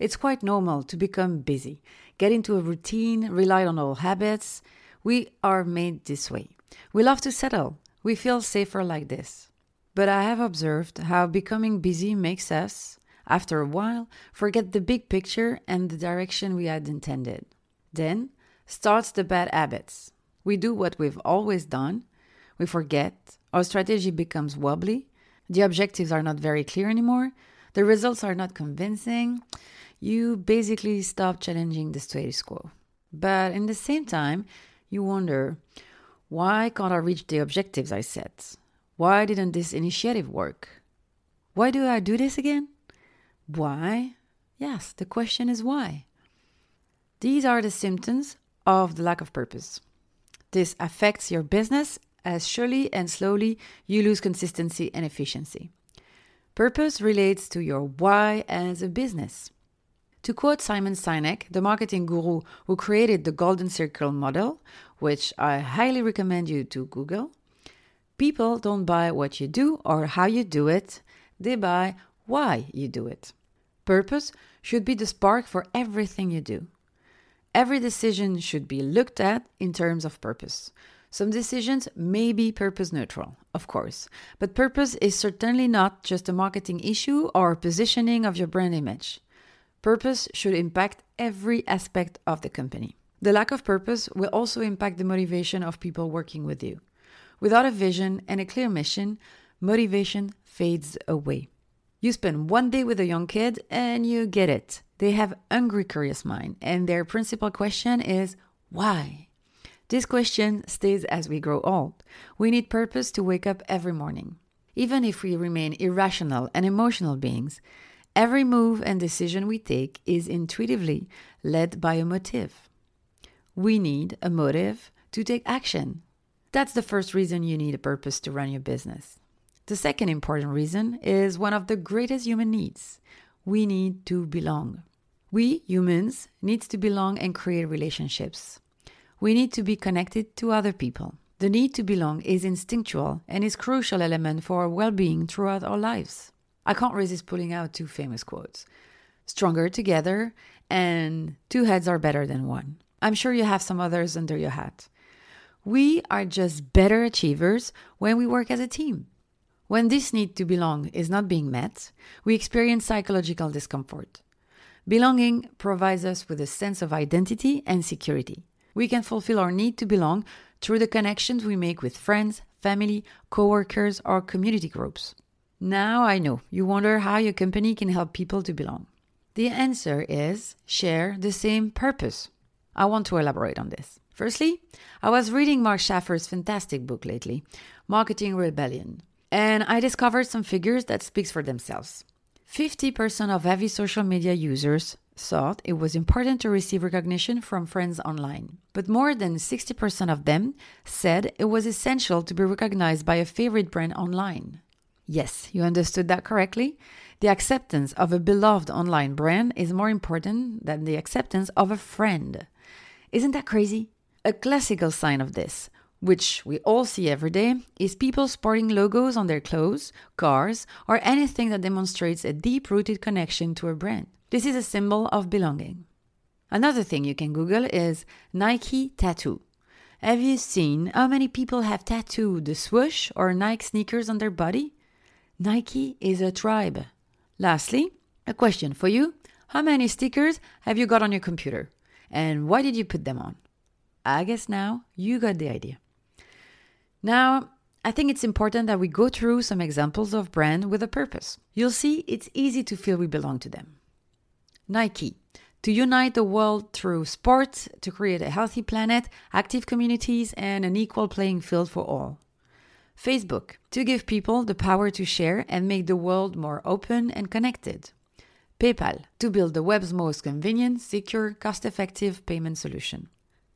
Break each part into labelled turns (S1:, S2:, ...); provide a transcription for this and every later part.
S1: It's quite normal to become busy, get into a routine, rely on old habits. We are made this way. We love to settle. We feel safer like this. But I have observed how becoming busy makes us, after a while, forget the big picture and the direction we had intended. Then starts the bad habits. We do what we've always done. We forget. Our strategy becomes wobbly. The objectives are not very clear anymore. The results are not convincing you basically stop challenging the status quo. But in the same time, you wonder why can't I reach the objectives I set? Why didn't this initiative work? Why do I do this again? Why? Yes, the question is why. These are the symptoms of the lack of purpose. This affects your business as surely and slowly you lose consistency and efficiency. Purpose relates to your why as a business. To quote Simon Sinek, the marketing guru who created the Golden Circle model, which I highly recommend you to Google, people don't buy what you do or how you do it, they buy why you do it. Purpose should be the spark for everything you do. Every decision should be looked at in terms of purpose. Some decisions may be purpose neutral, of course, but purpose is certainly not just a marketing issue or positioning of your brand image. Purpose should impact every aspect of the company. The lack of purpose will also impact the motivation of people working with you. Without a vision and a clear mission, motivation fades away. You spend one day with a young kid and you get it. They have hungry curious mind and their principal question is why? This question stays as we grow old. We need purpose to wake up every morning. Even if we remain irrational and emotional beings, Every move and decision we take is intuitively led by a motive. We need a motive to take action. That's the first reason you need a purpose to run your business. The second important reason is one of the greatest human needs. We need to belong. We humans need to belong and create relationships. We need to be connected to other people. The need to belong is instinctual and is crucial element for our well-being throughout our lives. I can't resist pulling out two famous quotes stronger together and two heads are better than one. I'm sure you have some others under your hat. We are just better achievers when we work as a team. When this need to belong is not being met, we experience psychological discomfort. Belonging provides us with a sense of identity and security. We can fulfill our need to belong through the connections we make with friends, family, coworkers, or community groups. Now I know you wonder how your company can help people to belong. The answer is share the same purpose. I want to elaborate on this. Firstly, I was reading Mark Schaefer's fantastic book lately, Marketing Rebellion, and I discovered some figures that speaks for themselves. 50% of heavy social media users thought it was important to receive recognition from friends online, but more than 60% of them said it was essential to be recognized by a favorite brand online. Yes, you understood that correctly. The acceptance of a beloved online brand is more important than the acceptance of a friend. Isn't that crazy? A classical sign of this, which we all see every day, is people sporting logos on their clothes, cars, or anything that demonstrates a deep rooted connection to a brand. This is a symbol of belonging. Another thing you can Google is Nike tattoo. Have you seen how many people have tattooed the swoosh or Nike sneakers on their body? Nike is a tribe. Lastly, a question for you How many stickers have you got on your computer? And why did you put them on? I guess now you got the idea. Now, I think it's important that we go through some examples of brand with a purpose. You'll see it's easy to feel we belong to them. Nike, to unite the world through sports, to create a healthy planet, active communities, and an equal playing field for all. Facebook, to give people the power to share and make the world more open and connected. PayPal, to build the web's most convenient, secure, cost effective payment solution.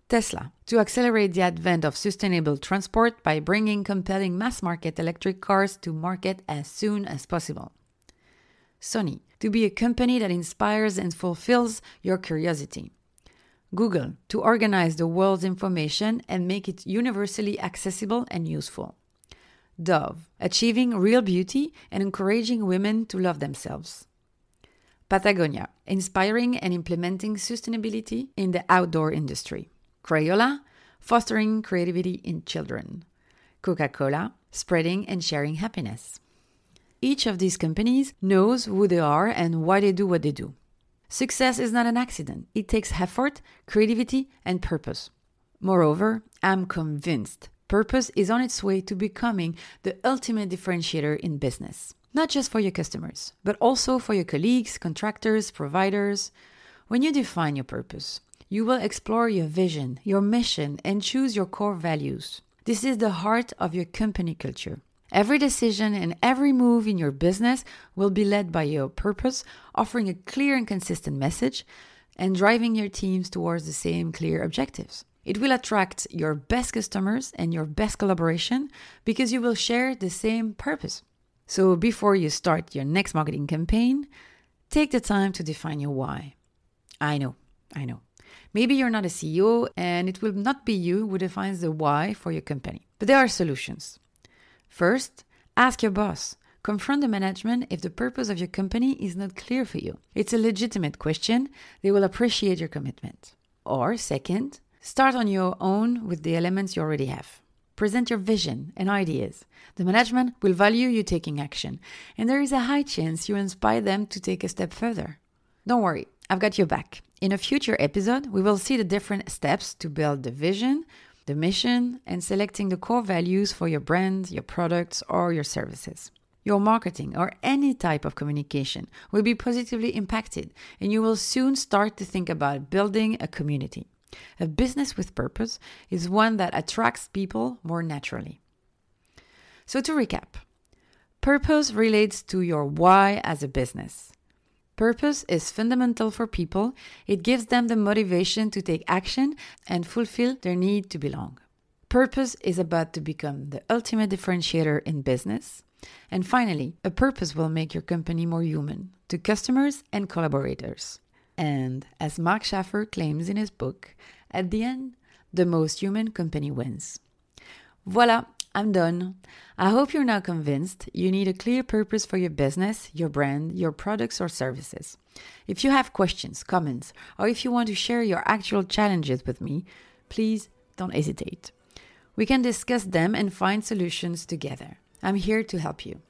S1: Tesla, to accelerate the advent of sustainable transport by bringing compelling mass market electric cars to market as soon as possible. Sony, to be a company that inspires and fulfills your curiosity. Google, to organize the world's information and make it universally accessible and useful. Dove, achieving real beauty and encouraging women to love themselves. Patagonia, inspiring and implementing sustainability in the outdoor industry. Crayola, fostering creativity in children. Coca Cola, spreading and sharing happiness. Each of these companies knows who they are and why they do what they do. Success is not an accident, it takes effort, creativity, and purpose. Moreover, I'm convinced purpose is on its way to becoming the ultimate differentiator in business. Not just for your customers, but also for your colleagues, contractors, providers. When you define your purpose, you will explore your vision, your mission, and choose your core values. This is the heart of your company culture. Every decision and every move in your business will be led by your purpose, offering a clear and consistent message and driving your teams towards the same clear objectives. It will attract your best customers and your best collaboration because you will share the same purpose. So before you start your next marketing campaign, take the time to define your why. I know, I know. Maybe you're not a CEO and it will not be you who defines the why for your company. But there are solutions. First, ask your boss. Confront the management if the purpose of your company is not clear for you. It's a legitimate question. They will appreciate your commitment. Or, second, start on your own with the elements you already have. Present your vision and ideas. The management will value you taking action, and there is a high chance you inspire them to take a step further. Don't worry, I've got your back. In a future episode, we will see the different steps to build the vision, the mission, and selecting the core values for your brand, your products, or your services. Your marketing or any type of communication will be positively impacted, and you will soon start to think about building a community. A business with purpose is one that attracts people more naturally. So, to recap, purpose relates to your why as a business. Purpose is fundamental for people. It gives them the motivation to take action and fulfill their need to belong. Purpose is about to become the ultimate differentiator in business. And finally, a purpose will make your company more human to customers and collaborators. And as Mark Schaefer claims in his book, at the end, the most human company wins. Voila, I'm done. I hope you're now convinced you need a clear purpose for your business, your brand, your products, or services. If you have questions, comments, or if you want to share your actual challenges with me, please don't hesitate. We can discuss them and find solutions together. I'm here to help you.